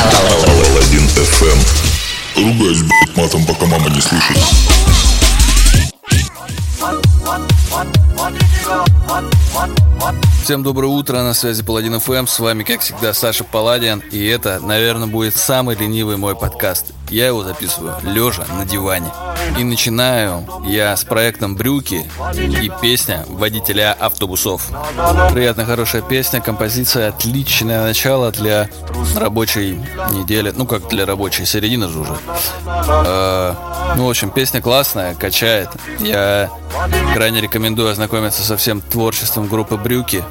Алладин FM. Ругаюсь, блядь, матом, пока мама не слышит. Всем доброе утро, на связи Паладин ФМ, с вами, как всегда, Саша Паладин, и это, наверное, будет самый ленивый мой подкаст. Я его записываю лежа на диване. И начинаю я с проектом «Брюки» и песня «Водителя автобусов». Приятная, хорошая песня, композиция, отличное начало для рабочей недели, ну как для рабочей, середины же уже. Э, ну, в общем, песня классная, качает. Я крайне рекомендую ознакомиться со всем творчеством группы «Брюки».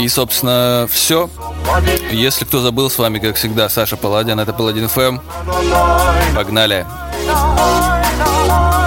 И, собственно, все. Если кто забыл, с вами, как всегда, Саша Паладин, это Паладин ФМ. Погнали! Водителя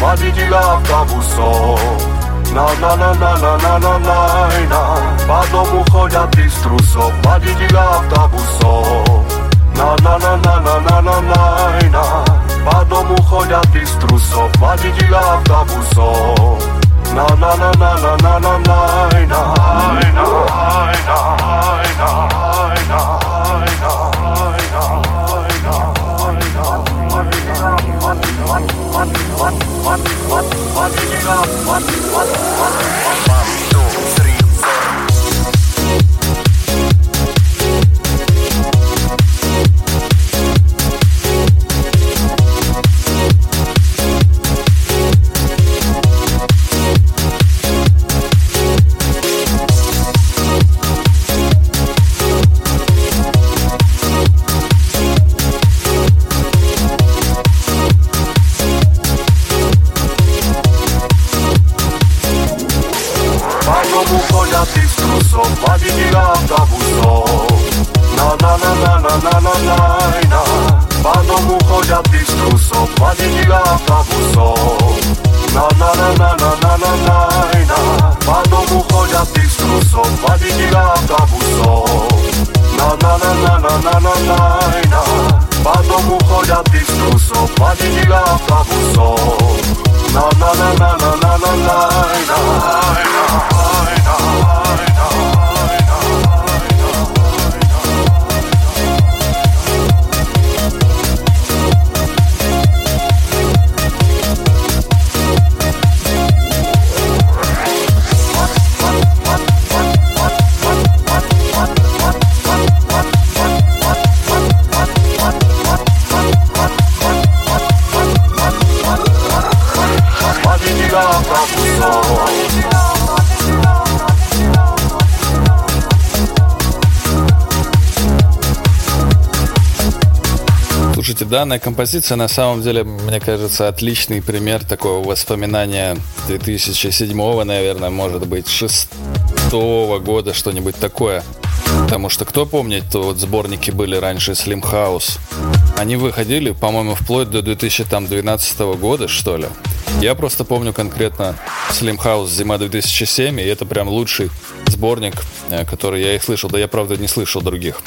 Mladidila v kavusov Na na na na na na na na na Padlo mu chodia ty z trusov Mladidila v kavusov Na na na na na na na na na Padlo mu chodia ty z trusov Mladidila v kavusov Na na na na na na na na na na na na na na Original. Слушайте, данная композиция на самом деле, мне кажется, отличный пример такого воспоминания 2007, наверное, может быть, 6 года, что-нибудь такое. Потому что кто помнит, то вот сборники были раньше Slim House. Они выходили, по-моему, вплоть до 2012 года, что ли. Я просто помню конкретно Slim House зима 2007, и это прям лучший сборник, э, который я их слышал. Да я, правда, не слышал других.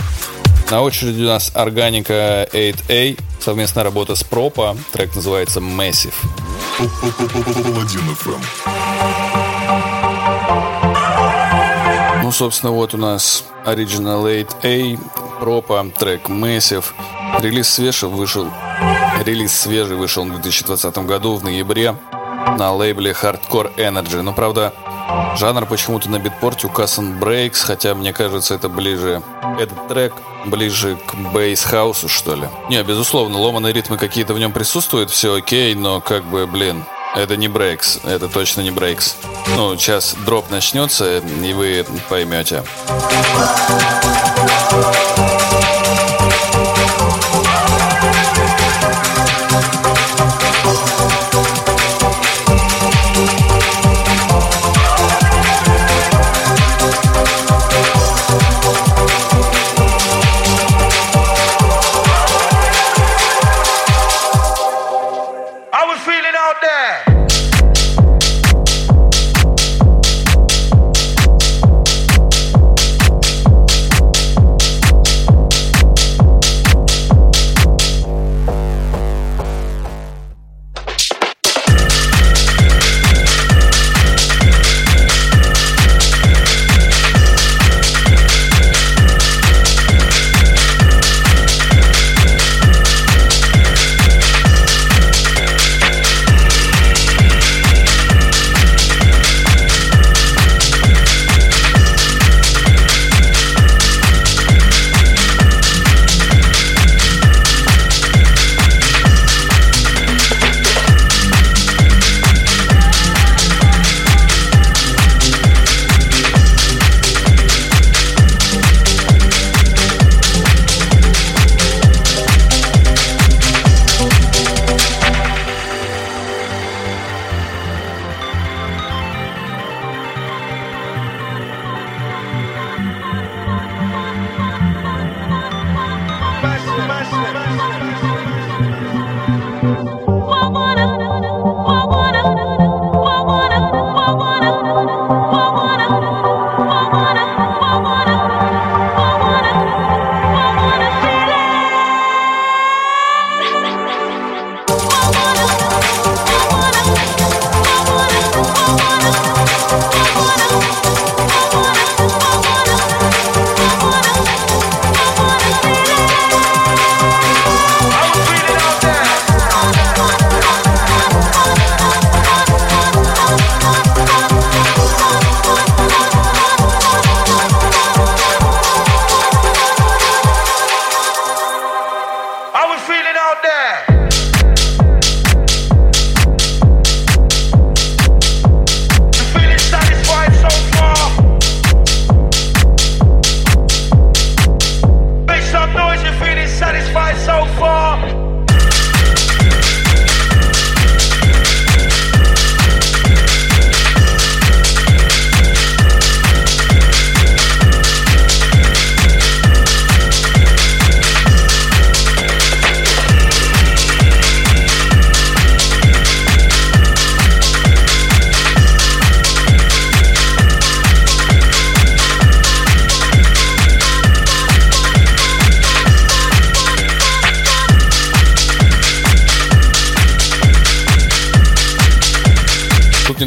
На очереди у нас Органика 8A, совместная работа с Пропа. Трек называется Massive. Ну, собственно, вот у нас Original 8A, Пропа, трек Massive. Релиз свежий вышел, релиз свежий вышел в 2020 году в ноябре на лейбле Hardcore Energy. Но, правда, жанр почему-то на битпорте указан Breaks, хотя, мне кажется, это ближе... Этот трек ближе к бейс-хаусу, что ли. Не, безусловно, ломаные ритмы какие-то в нем присутствуют, все окей, но как бы, блин, это не брейкс, это точно не брейкс. Ну, сейчас дроп начнется, и вы поймете.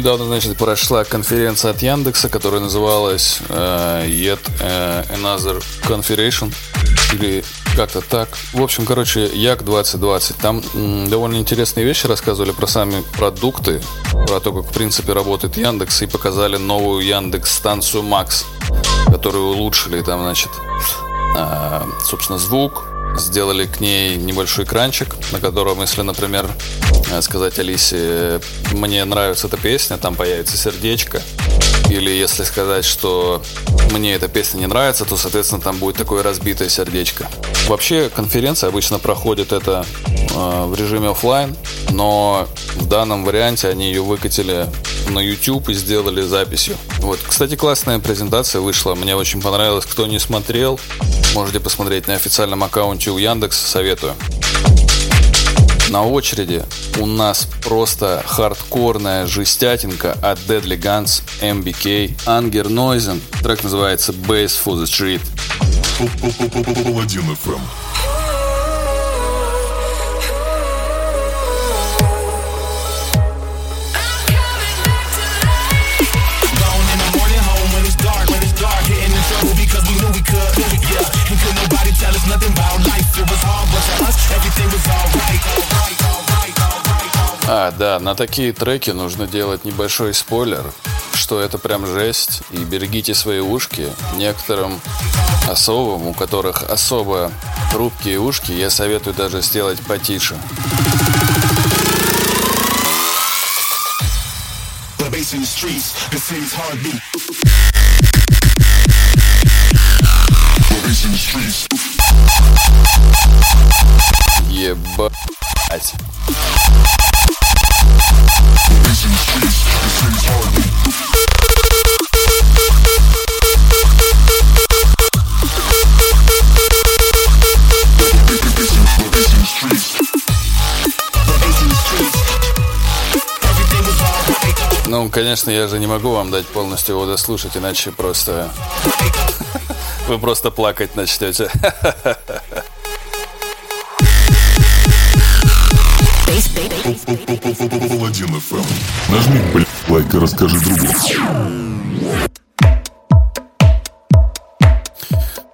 Недавно, значит, прошла конференция от Яндекса, которая называлась uh, Yet uh, Another Configuration или как-то так. В общем, короче, Як 2020. Там м, довольно интересные вещи рассказывали про сами продукты, про то, как в принципе работает Яндекс, и показали новую Яндекс станцию Макс, которую улучшили там, значит, э, собственно, звук, сделали к ней небольшой экранчик, на котором, если, например, э, сказать Алисе, мне нравится эта песня, там появится сердечко. Или если сказать, что мне эта песня не нравится, то, соответственно, там будет такое разбитое сердечко. Вообще, конференция обычно проходит это э, в режиме офлайн, но в данном варианте они ее выкатили на YouTube и сделали записью. Вот, кстати, классная презентация вышла, мне очень понравилось. Кто не смотрел, можете посмотреть на официальном аккаунте у Яндекс, советую. На очереди у нас просто хардкорная жестятинка от Deadly Guns, MBK, Anger Noisen. Трек называется Bass for the Street. Паладин FM. А, да, на такие треки нужно делать небольшой спойлер, что это прям жесть, и берегите свои ушки. Некоторым особым, у которых особо хрупкие ушки, я советую даже сделать потише. The streets, the city's heartbeat. The streets. Ну, конечно, я же не могу вам дать полностью его дослушать, иначе просто... Вы просто плакать начнете. Паладин FM. Нажми, блядь, лайк и расскажи другу.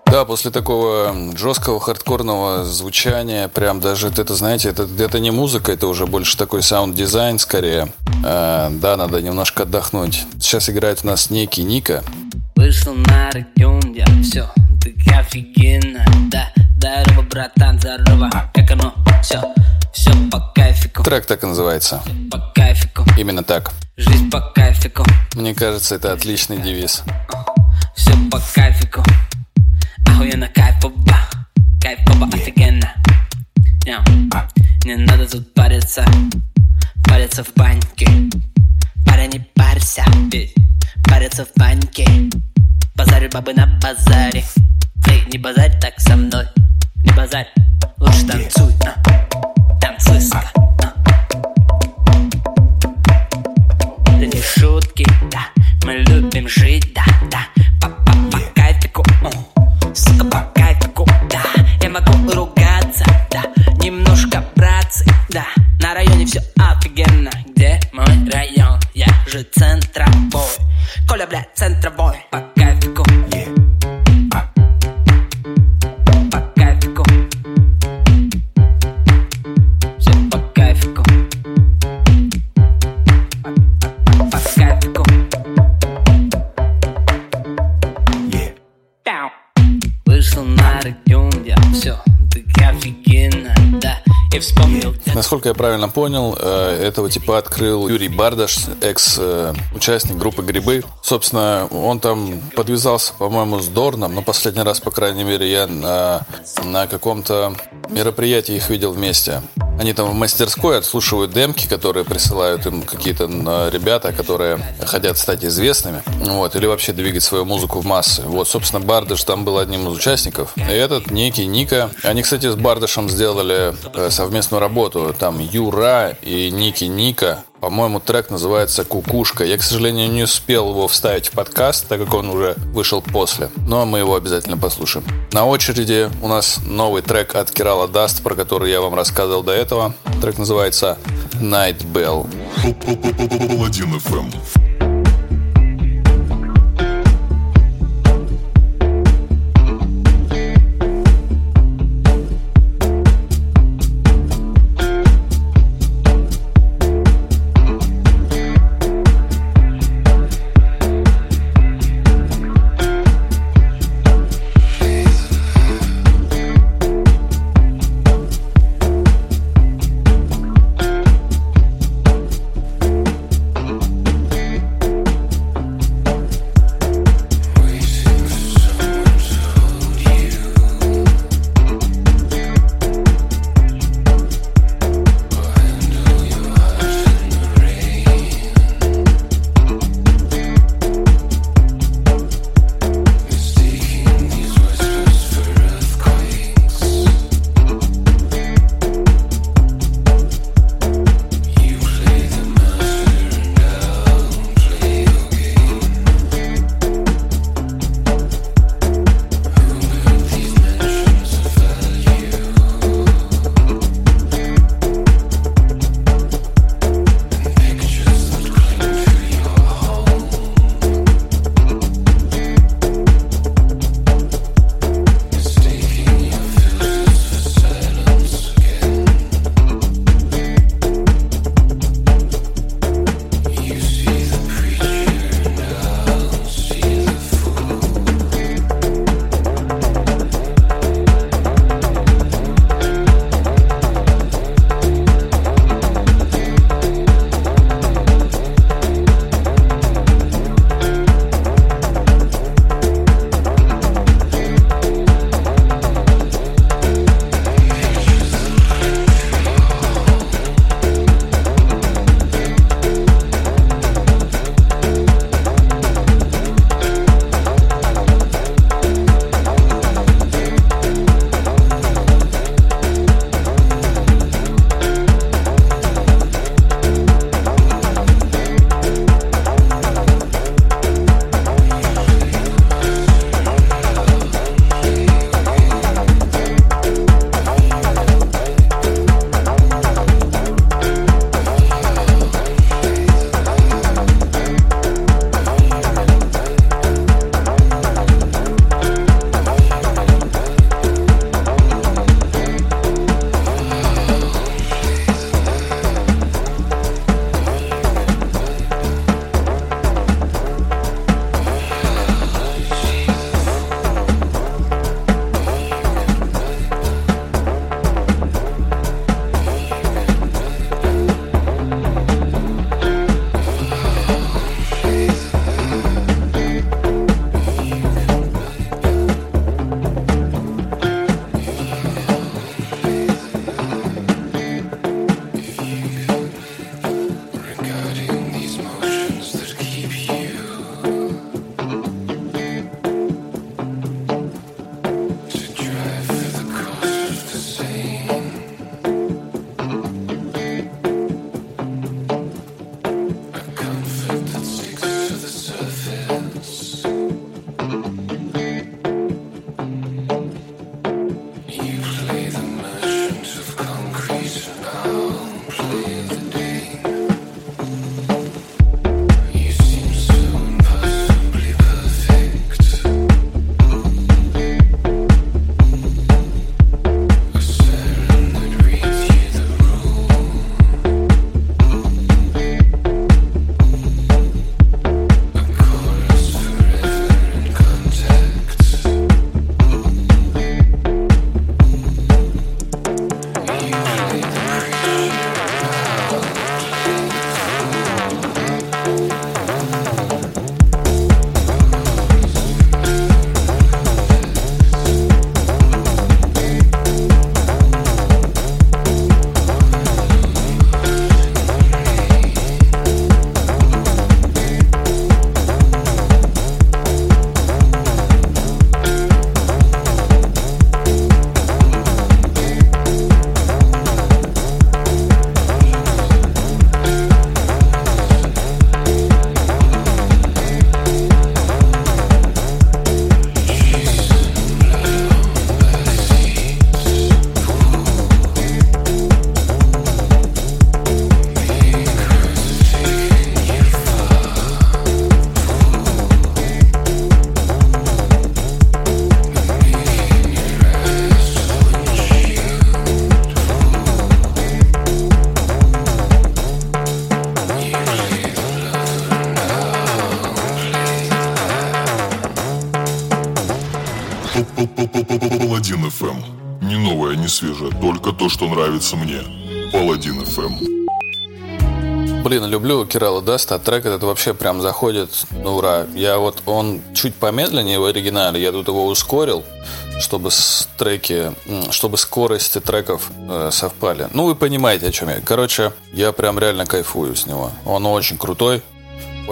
Да, после такого жесткого хардкорного звучания, прям даже, это, знаете, это, это не музыка, это уже больше такой саунд-дизайн скорее. Э, да, надо немножко отдохнуть. Сейчас играет у нас некий Ника. Вышел на район, я все, ты офигенно Да, здорово, братан, здорово Как оно, все по кайфику. Трек так и называется. По кайфику, Именно так. жизнь по кайфику. Мне кажется, это отличный девиз. Все по кайфику. Охуенно кайфово Кайфово офигенно. Не надо тут париться. Париться в панике Парень, не парься. Париться в панике Базарю бабы на базаре. Эй, не базарь так со мной. Не базарь, лучше танцуй а. Мы любим жить, да, да. По, по, по кайфику, сука, по кайфику, да. Я могу ругаться, да. Немножко братцы, да. На районе все офигенно. Где мой район? Я же центровой Коля, блядь, центровой Насколько я правильно понял, э, этого типа открыл Юрий Бардаш, экс-участник группы «Грибы». Собственно, он там подвязался, по-моему, с Дорном, но последний раз, по крайней мере, я на, на каком-то мероприятии их видел вместе. Они там в мастерской отслушивают демки, которые присылают им какие-то э, ребята, которые хотят стать известными, вот, или вообще двигать свою музыку в массы. Вот, собственно, Бардаш там был одним из участников. И этот некий Ника. Они, кстати, с Бардашем сделали э, совместную работу. Там Юра и Ники Ника. По-моему, трек называется «Кукушка». Я, к сожалению, не успел его вставить в подкаст, так как он уже вышел после. Но мы его обязательно послушаем. На очереди у нас новый трек от Керала Даст, про который я вам рассказывал до этого. Трек называется «Night Bell». Паладин FM. Не новое, не свежее, только то, что нравится мне. Паладин FM. Блин, люблю Кирала Даста, а трек этот вообще прям заходит, ну ура. Я вот, он чуть помедленнее в оригинале, я тут его ускорил, чтобы треки, чтобы скорости треков э, совпали. Ну, вы понимаете, о чем я. Короче, я прям реально кайфую с него. Он очень крутой,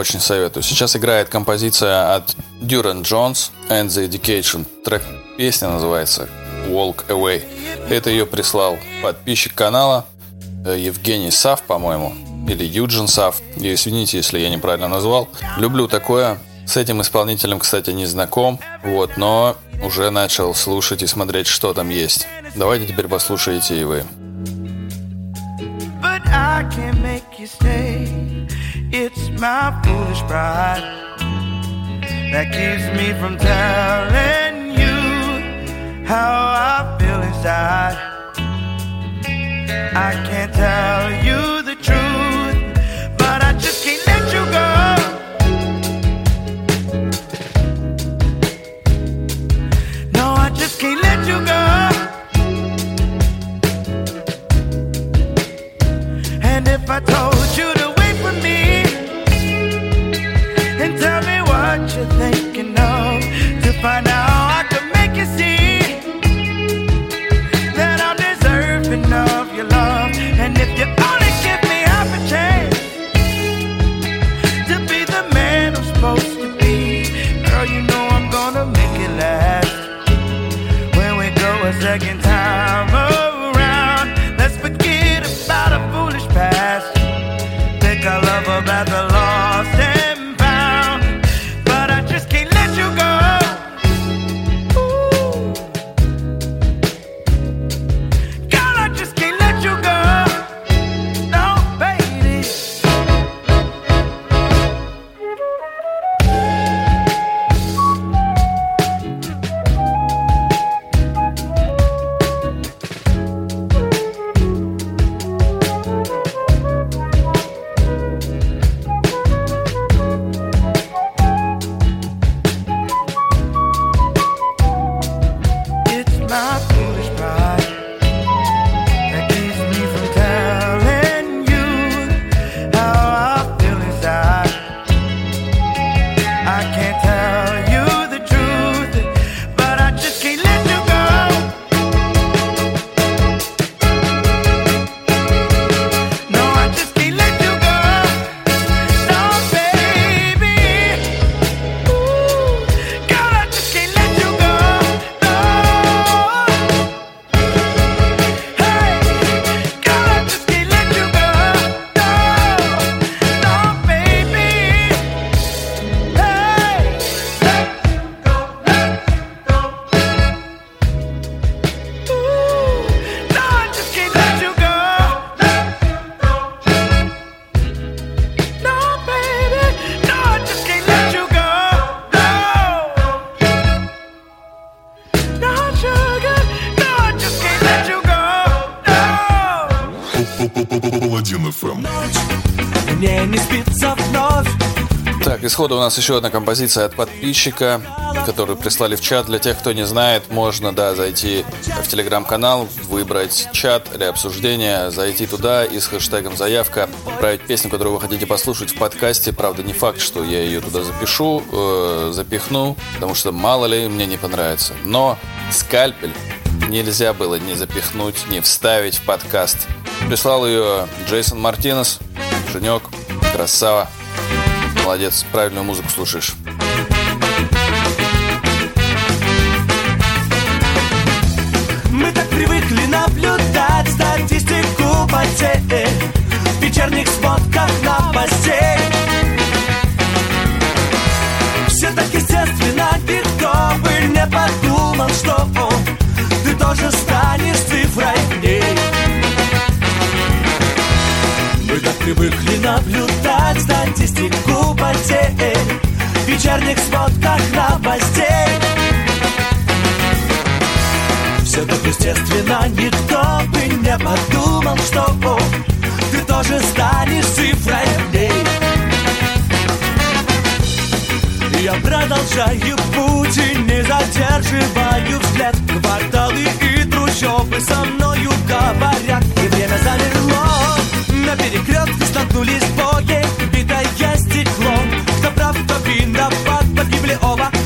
очень советую. Сейчас играет композиция от Durand Jones and the Indications. Трек песня называется Walk Away. Это ее прислал подписчик канала э, Евгений Сав, по-моему, или Юджин Сав. И извините, если я неправильно назвал. Люблю такое. С этим исполнителем, кстати, не знаком, вот, но уже начал слушать и смотреть, что там есть. Давайте теперь послушайте и вы. but I can't make you stay. It's my foolish pride that keeps me from telling you how I feel inside. I can't tell you the truth, but I just can't let you go. No, I just can't let you go. And if I told you you're thinking of, to find out исхода у нас еще одна композиция от подписчика, который прислали в чат. Для тех, кто не знает, можно, да, зайти в телеграм-канал, выбрать чат или обсуждение, зайти туда и с хэштегом заявка отправить песню, которую вы хотите послушать в подкасте. Правда, не факт, что я ее туда запишу, э, запихну, потому что мало ли мне не понравится. Но скальпель нельзя было не запихнуть, не вставить в подкаст. Прислал ее Джейсон Мартинес, Женек, красава. Молодец, правильную музыку слушаешь. Мы так привыкли наблюдать статистику потерь. В вечерних сводках новостей Все так естественно, никто бы не подумал, что Ты тоже станешь цифрой. В ней Мы так привыкли наблюдать статистику потерь. В вечерних сводках новостей. Все так естественно, никто бы не подумал, что о, Ты тоже станешь цифрой. Дней я продолжаю путь и не задерживаю взгляд. Кварталы и трущобы со мною говорят. И время замерло, на перекрестке столкнулись боги. it over.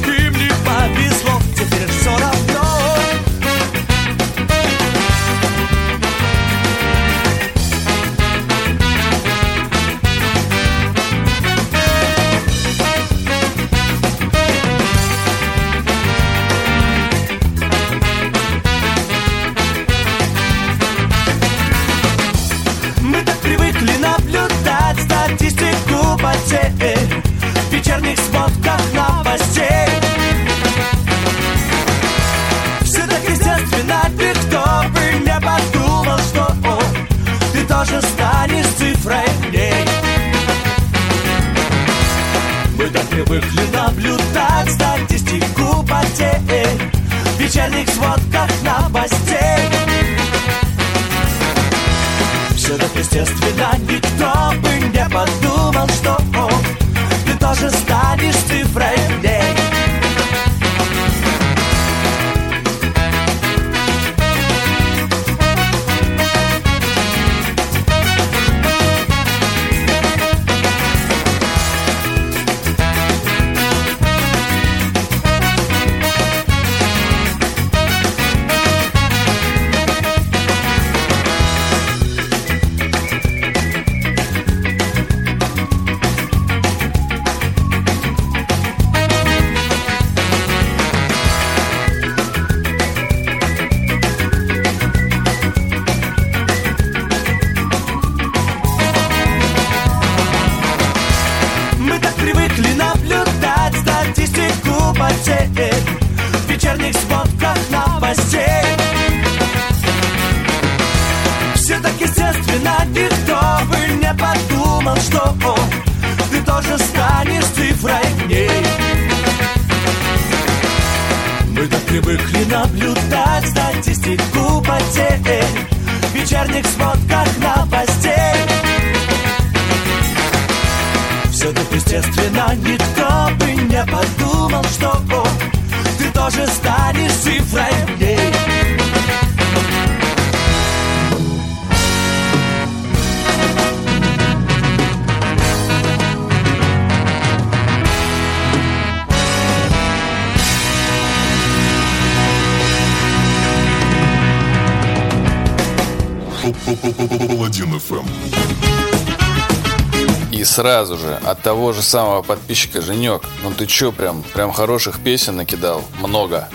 сразу же от того же самого подписчика Женек. Ну ты чё, прям, прям хороших песен накидал. Много.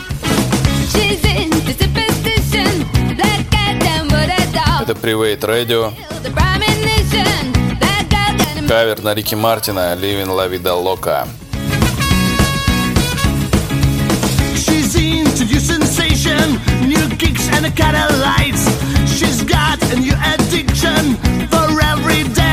Это Private Radio. Кавер на Рики Мартина «Living La Vida Loca». She's into new sensation, new gigs and color lights. She's got a new addiction for every day.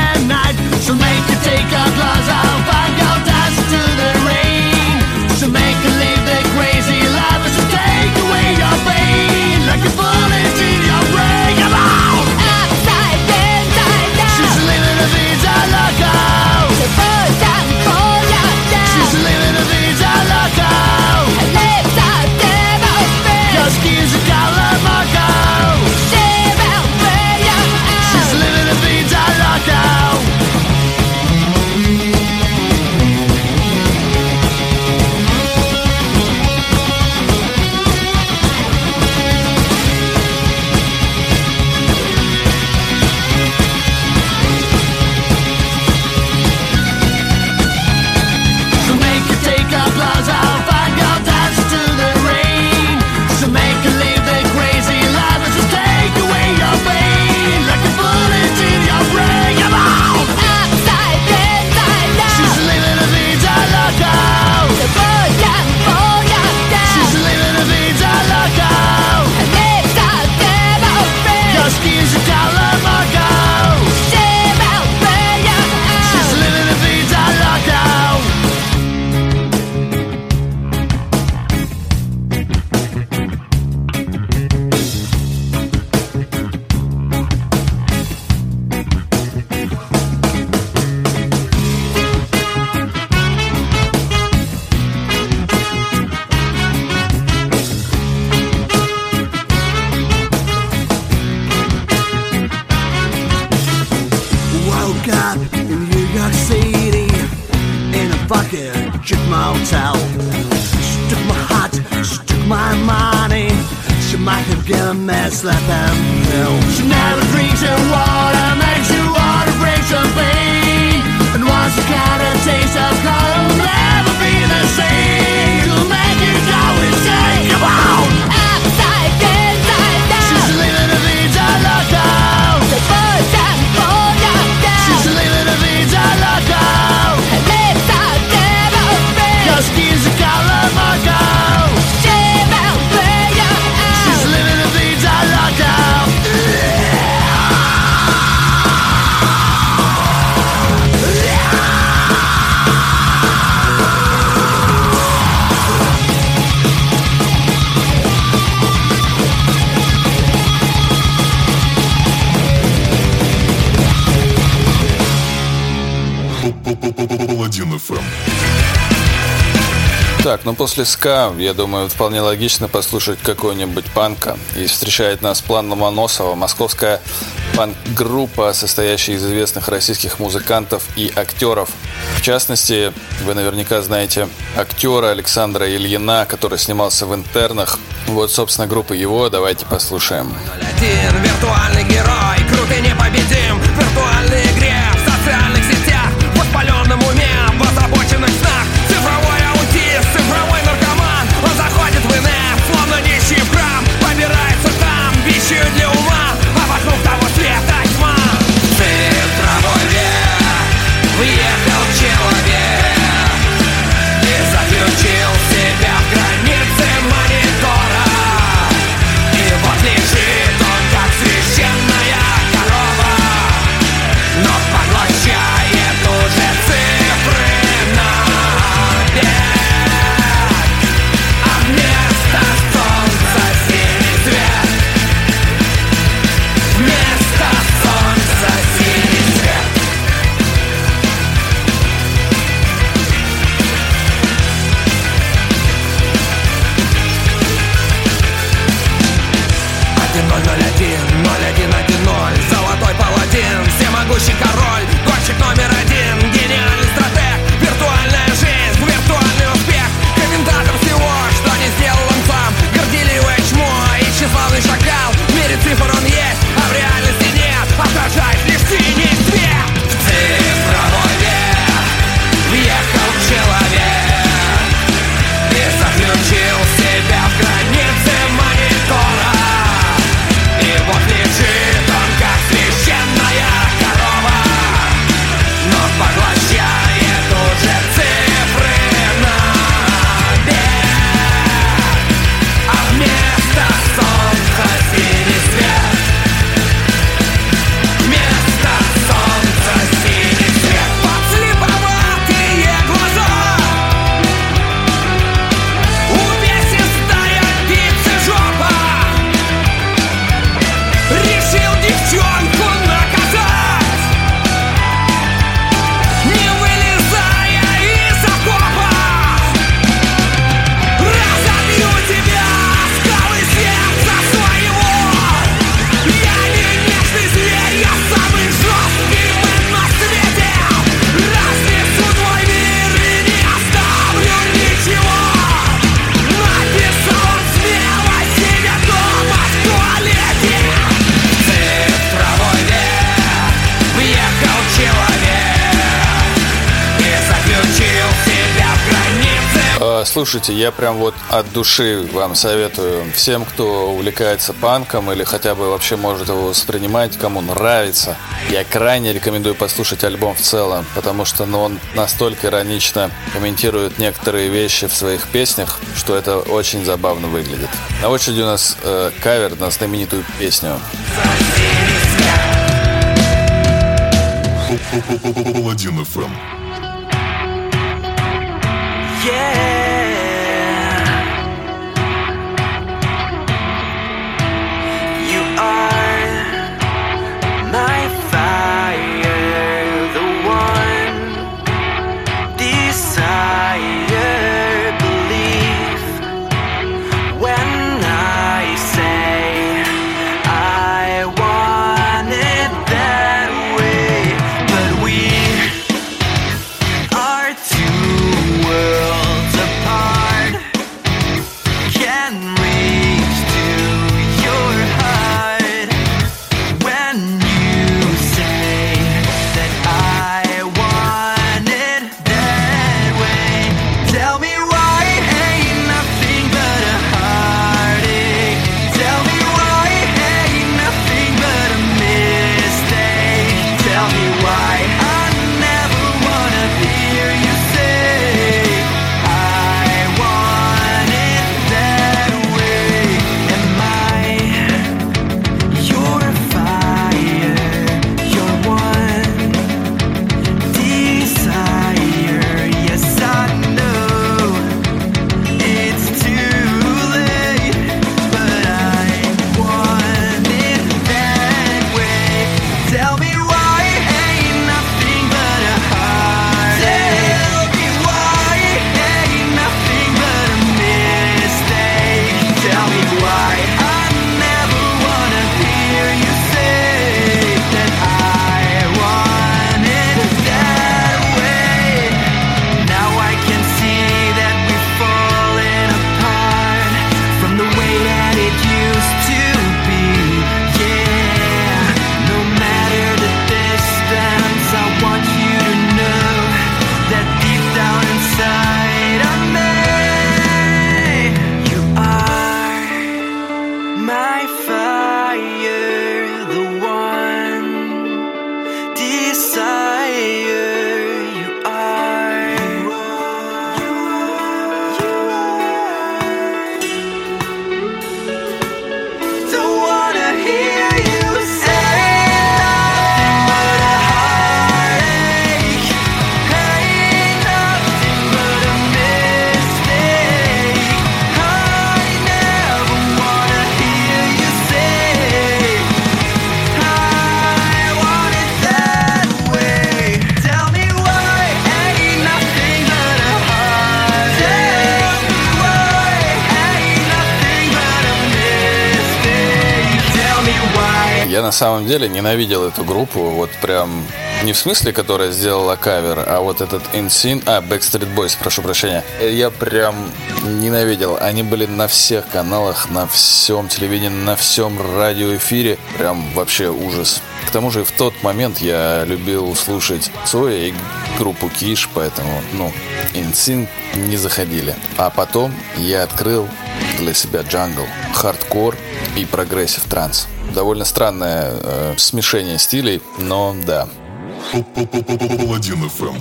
ну после ска, я думаю, вполне логично послушать какой-нибудь панка. И встречает нас план Ломоносова, московская панк-группа, состоящая из известных российских музыкантов и актеров. В частности, вы наверняка знаете актера Александра Ильина, который снимался в «Интернах». Вот, собственно, группа его, давайте послушаем. Виртуальный герой, круто непобедим, виртуальный Слушайте, я прям вот от души вам советую всем, кто увлекается панком или хотя бы вообще может его воспринимать, кому нравится. Я крайне рекомендую послушать альбом в целом, потому что ну, он настолько иронично комментирует некоторые вещи в своих песнях, что это очень забавно выглядит. На очереди у нас э, кавер на знаменитую песню. Паладин Yeah. my fire. Самом деле ненавидел эту группу, вот прям не в смысле, которая сделала кавер, а вот этот InSyn, а, Backstreet Boys, прошу прощения. Я прям ненавидел. Они были на всех каналах, на всем телевидении, на всем радиоэфире. Прям вообще ужас. К тому же в тот момент я любил слушать Цоя и группу Киш, поэтому, ну, InSync не заходили. А потом я открыл для себя jungle, хардкор и progressive trance. Довольно странное э, смешение стилей, но да. Паладин FM.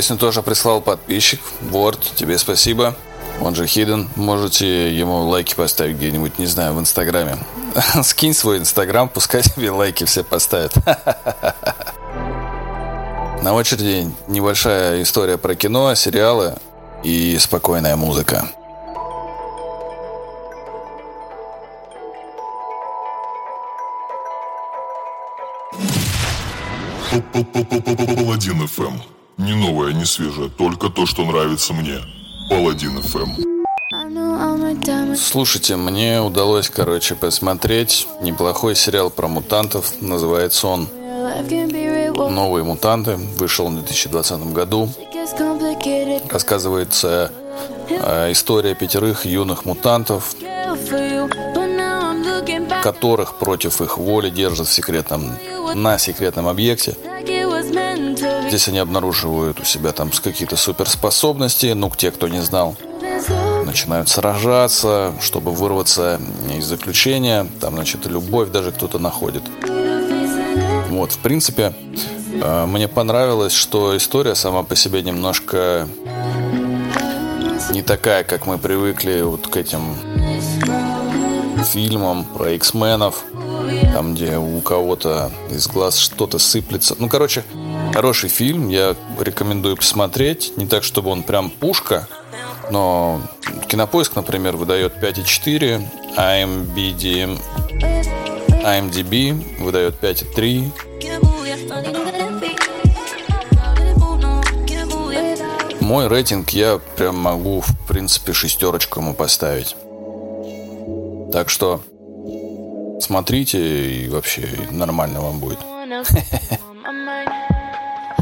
Песню тоже прислал подписчик. Ворд, тебе спасибо. Он же Hidden. Можете ему лайки поставить где-нибудь, не знаю, в Инстаграме. Скинь свой Инстаграм, пускай тебе лайки все поставят. На очереди небольшая история про кино, сериалы и спокойная музыка. Паладин ФМ. Не новое, не свежее, только то, что нравится мне. Паладин ФМ. Слушайте, мне удалось, короче, посмотреть неплохой сериал про мутантов. Называется он «Новые мутанты». Вышел в 2020 году. Рассказывается э, история пятерых юных мутантов, которых против их воли держат в секретном, на секретном объекте. Здесь они обнаруживают у себя там какие-то суперспособности, ну, те, кто не знал, начинают сражаться, чтобы вырваться из заключения. Там, значит, любовь даже кто-то находит. Вот, в принципе, э, мне понравилось, что история сама по себе немножко не такая, как мы привыкли вот к этим фильмам про X-менов, там, где у кого-то из глаз что-то сыплется. Ну, короче, Хороший фильм, я рекомендую посмотреть. Не так, чтобы он прям пушка, но Кинопоиск, например, выдает 5,4, IMBD, IMDB выдает 5,3. Мой рейтинг я прям могу, в принципе, шестерочку ему поставить. Так что смотрите и вообще нормально вам будет.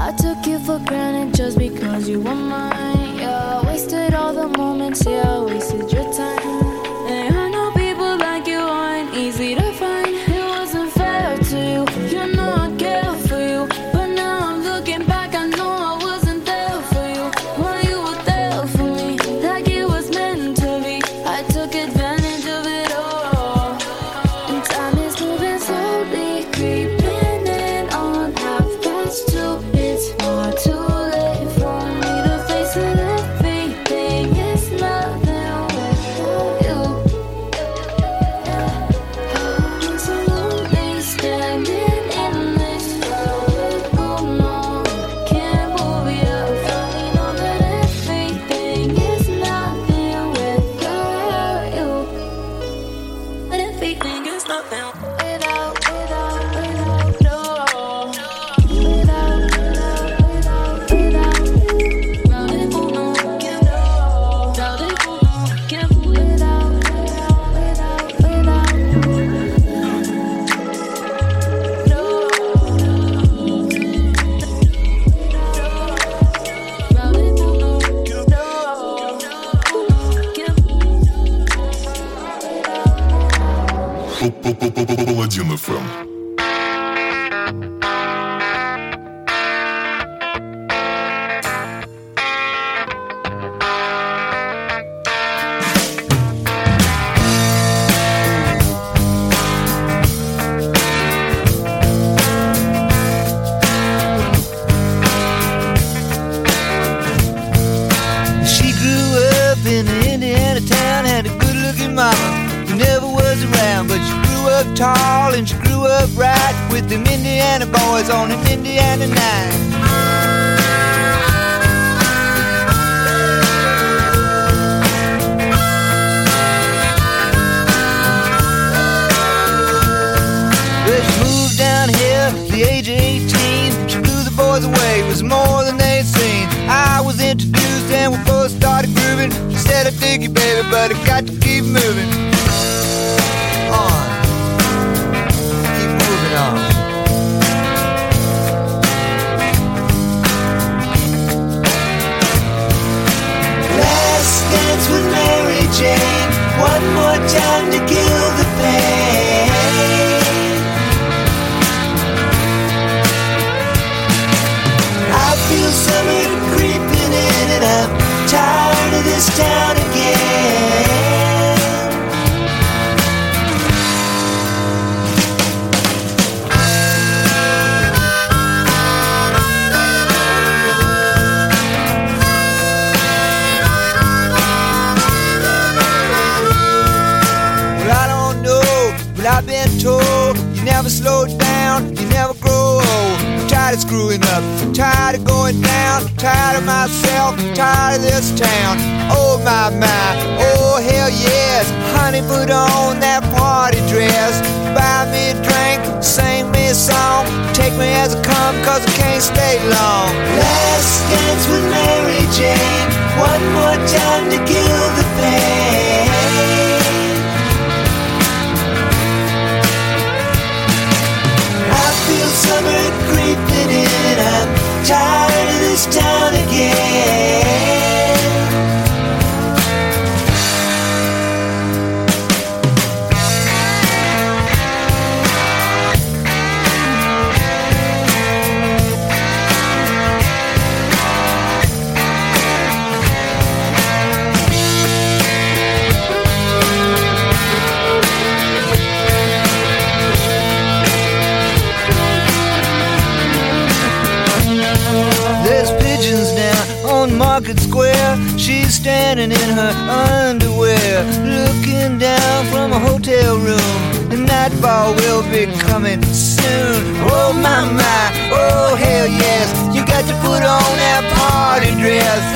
I took you for granted just because you were mine. Yeah, I wasted all the moments, yeah, I wasted your time.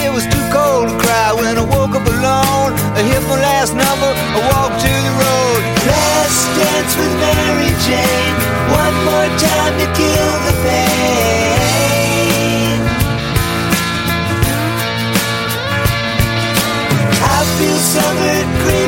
It was too cold to cry when I woke up alone. I hit my last number, I walked to the road. Last dance with Mary Jane. One more time to kill the pain. I feel summer green.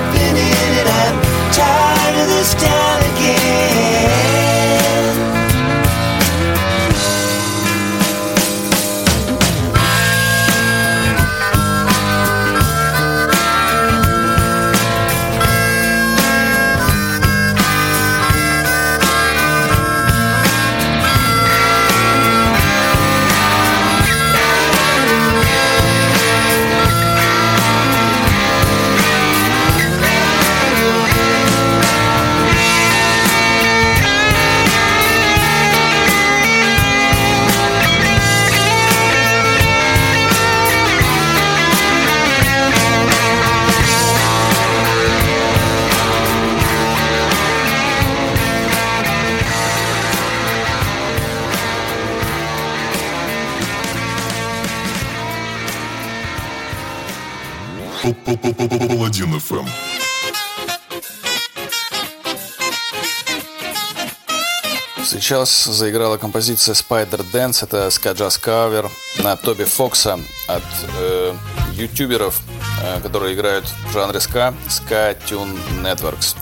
Сейчас заиграла композиция Spider Dance. Это скаджаз кавер на Тоби Фокса от э, ютуберов, э, которые играют в жанре ска, Ska Tune Networks.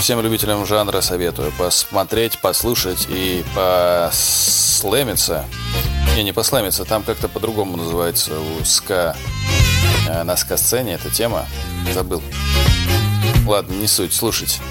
Всем любителям жанра советую посмотреть, послушать и послэмиться. Не, не послэмиться, там как-то по-другому называется у ска э, на ска-сцене эта тема. Забыл. Ладно, не суть, слушайте.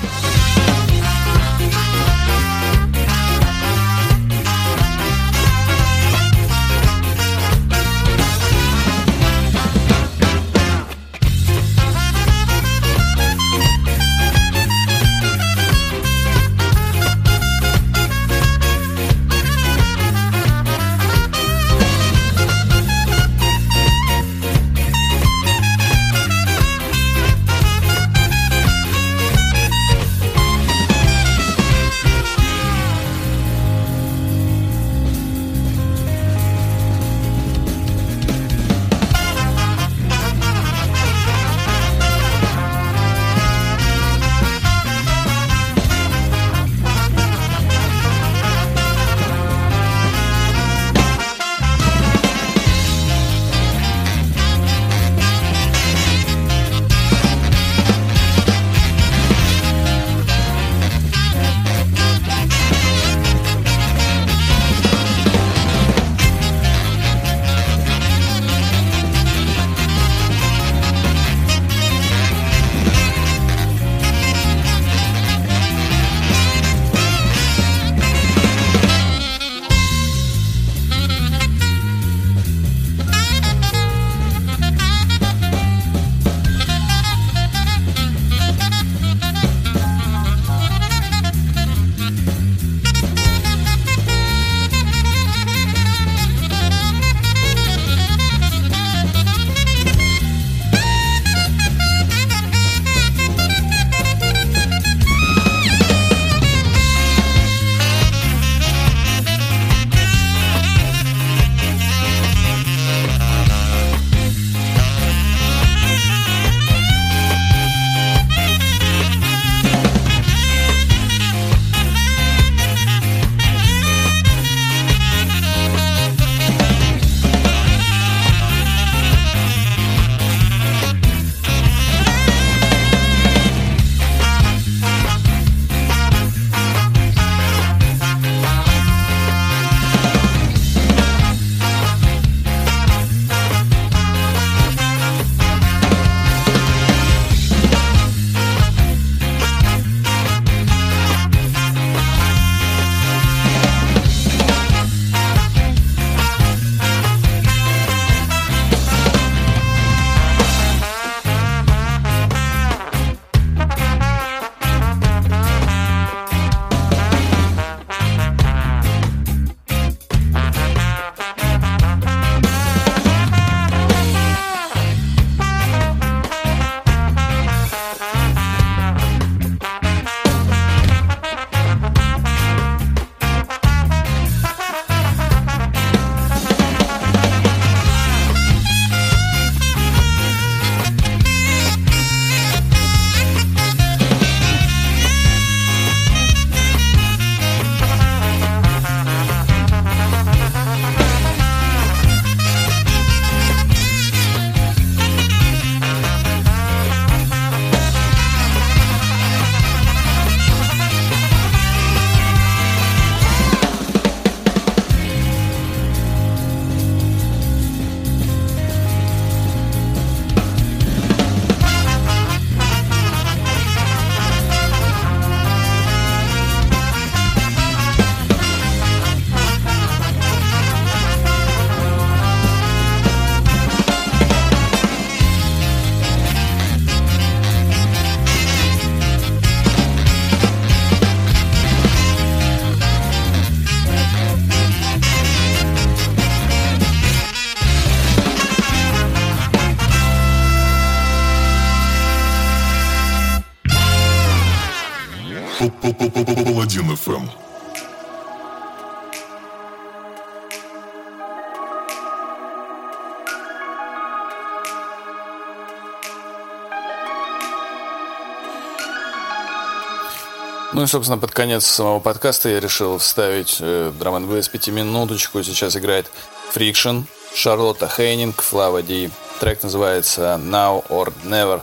Ну и, собственно, под конец самого подкаста я решил вставить э, драм н пятиминуточку. Сейчас играет Friction, Шарлотта Хейнинг, Флава Ди. Трек называется Now or Never.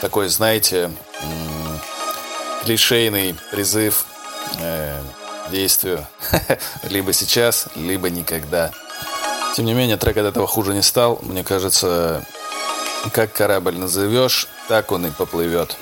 Такой, знаете, м- клишейный призыв э, действию. либо сейчас, либо никогда. Тем не менее, трек от этого хуже не стал. Мне кажется, как корабль назовешь, так он и поплывет.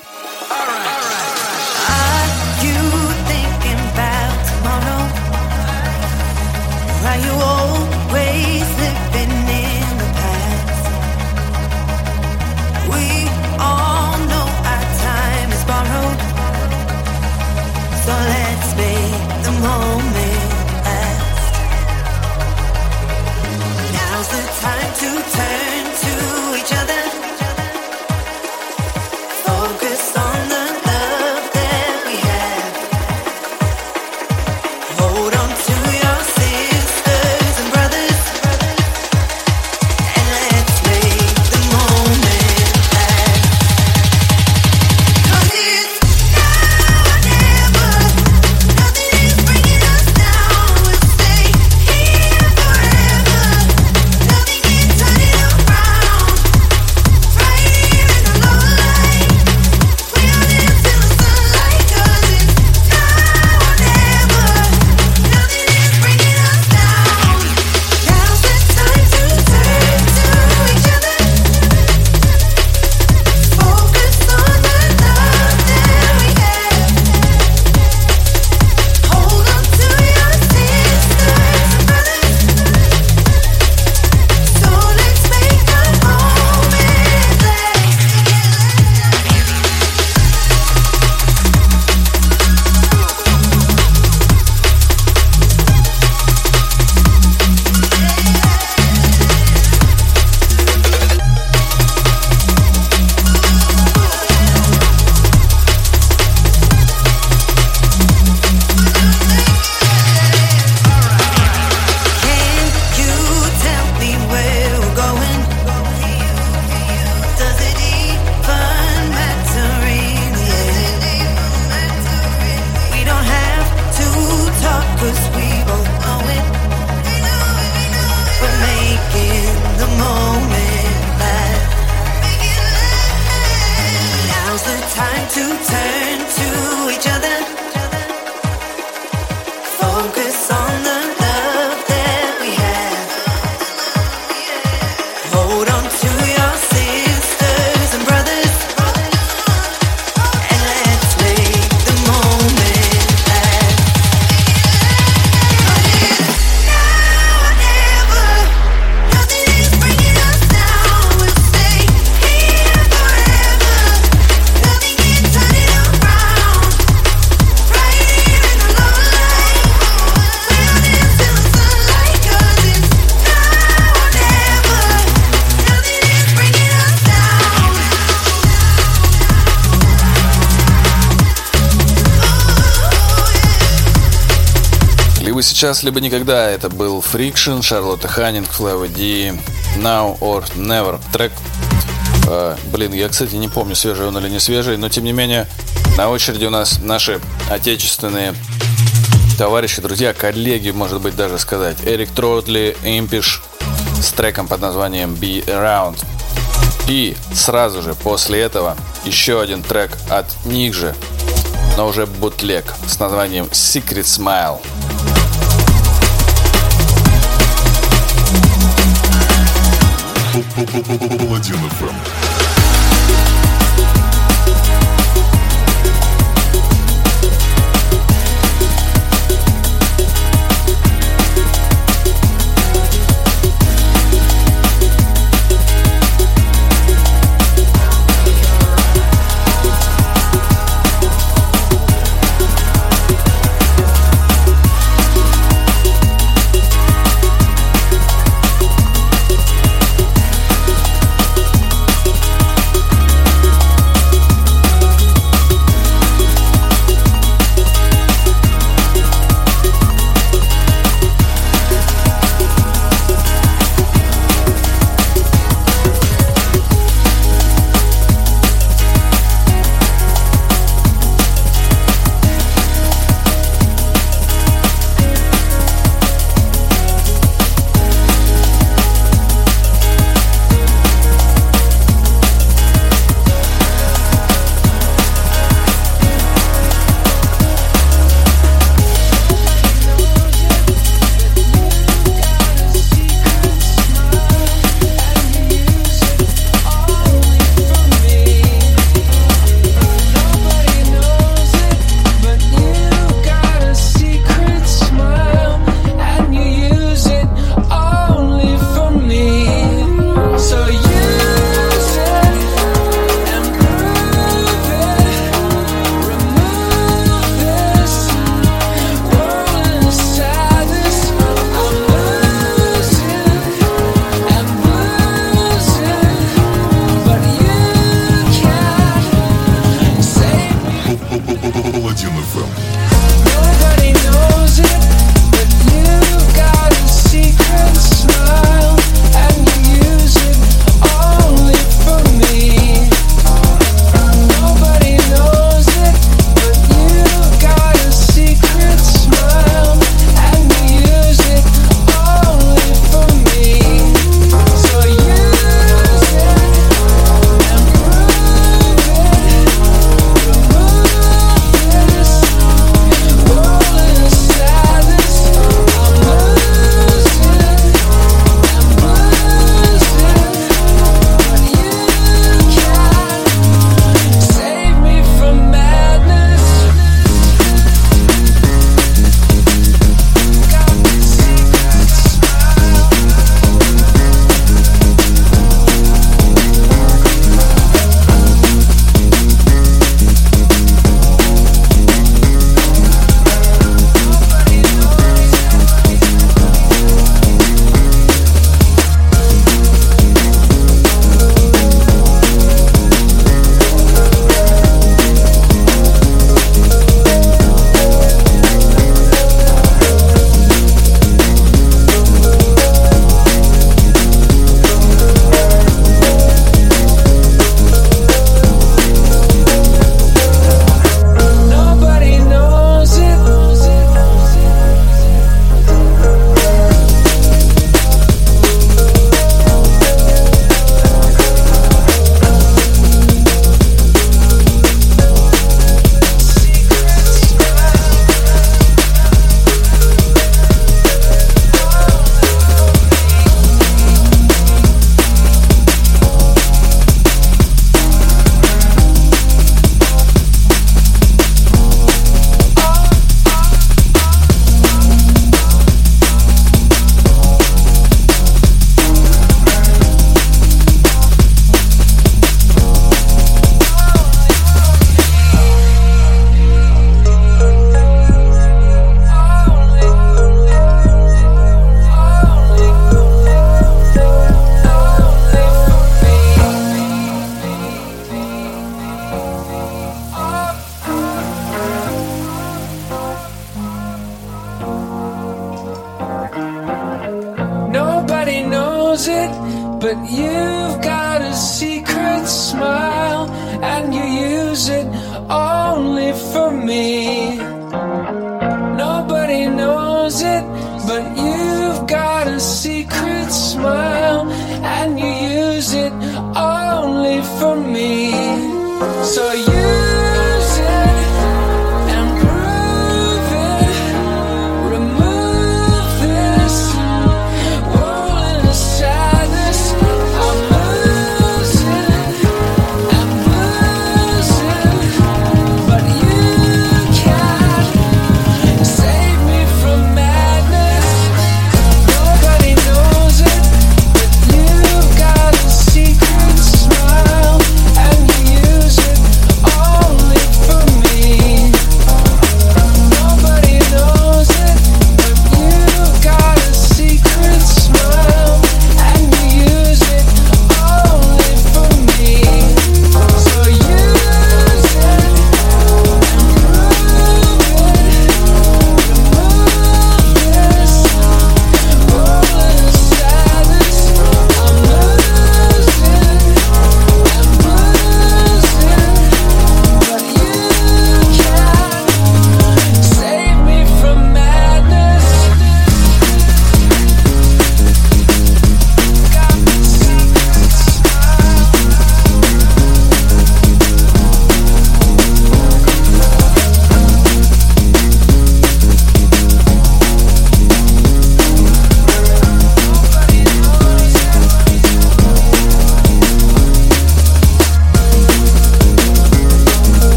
Сейчас, либо никогда. Это был Friction, Шарлотта Ханнинг, Флэва Ди, Now or Never. Трек, э, блин, я, кстати, не помню, свежий он или не свежий, но тем не менее, на очереди у нас наши отечественные товарищи, друзья, коллеги, может быть, даже сказать. Эрик Тротли, Импиш с треком под названием Be Around. И сразу же после этого еще один трек от них же, но уже бутлег с названием Secret Smile. Паладин ФМ.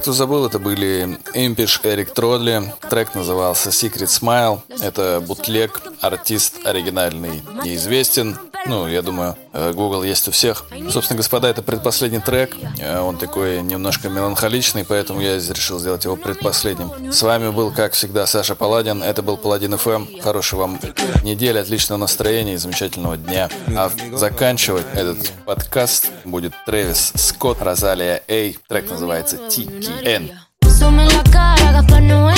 Кто забыл, это были Импиш, Эрик Тродли. Трек назывался Secret Smile. Это бутлег, артист оригинальный неизвестен. Ну, я думаю, э, Google есть у всех. Собственно, господа, это предпоследний трек. Э, Он такой немножко меланхоличный, поэтому я решил сделать его предпоследним. С вами был, как всегда, Саша Паладин. Это был Паладин FM. Хорошей вам недели, отличного настроения и замечательного дня. А заканчивать этот подкаст будет Трэвис Скотт, Розалия Эй. Трек называется TKN. Sume la cara, Gaspar Noé.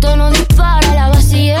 Tono dispara, la vacía.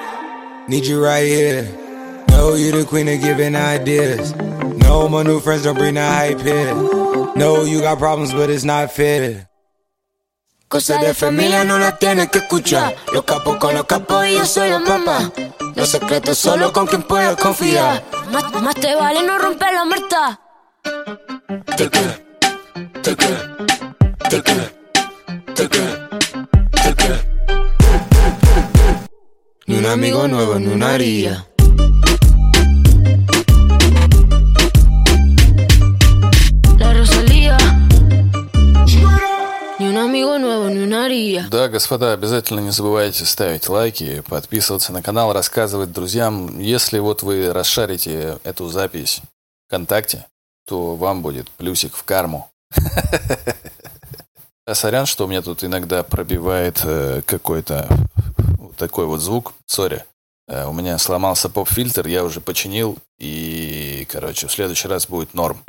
Need you right here. Know you the queen of giving ideas. No my new friends don't bring the hype here. No, you got problems, but it's not fair. Cosas de familia no las tienes que escuchar. Los capos con los capos y yo soy la mamá. Los secretos solo con quien puedes confiar. Más, más te vale no romper la muerta. Te queda, te queda, te queda, Ni un amigo nuevo, ni una haría. La Rosalía. Ni un amigo nuevo, ni una haría. Да, господа, обязательно не забывайте ставить лайки, подписываться на канал, рассказывать друзьям. Если вот вы расшарите эту запись ВКонтакте, то вам будет плюсик в карму. А сорян, что у меня тут иногда пробивает э, какой-то такой вот звук. Сори. Э, У меня сломался поп-фильтр, я уже починил, и, короче, в следующий раз будет норм.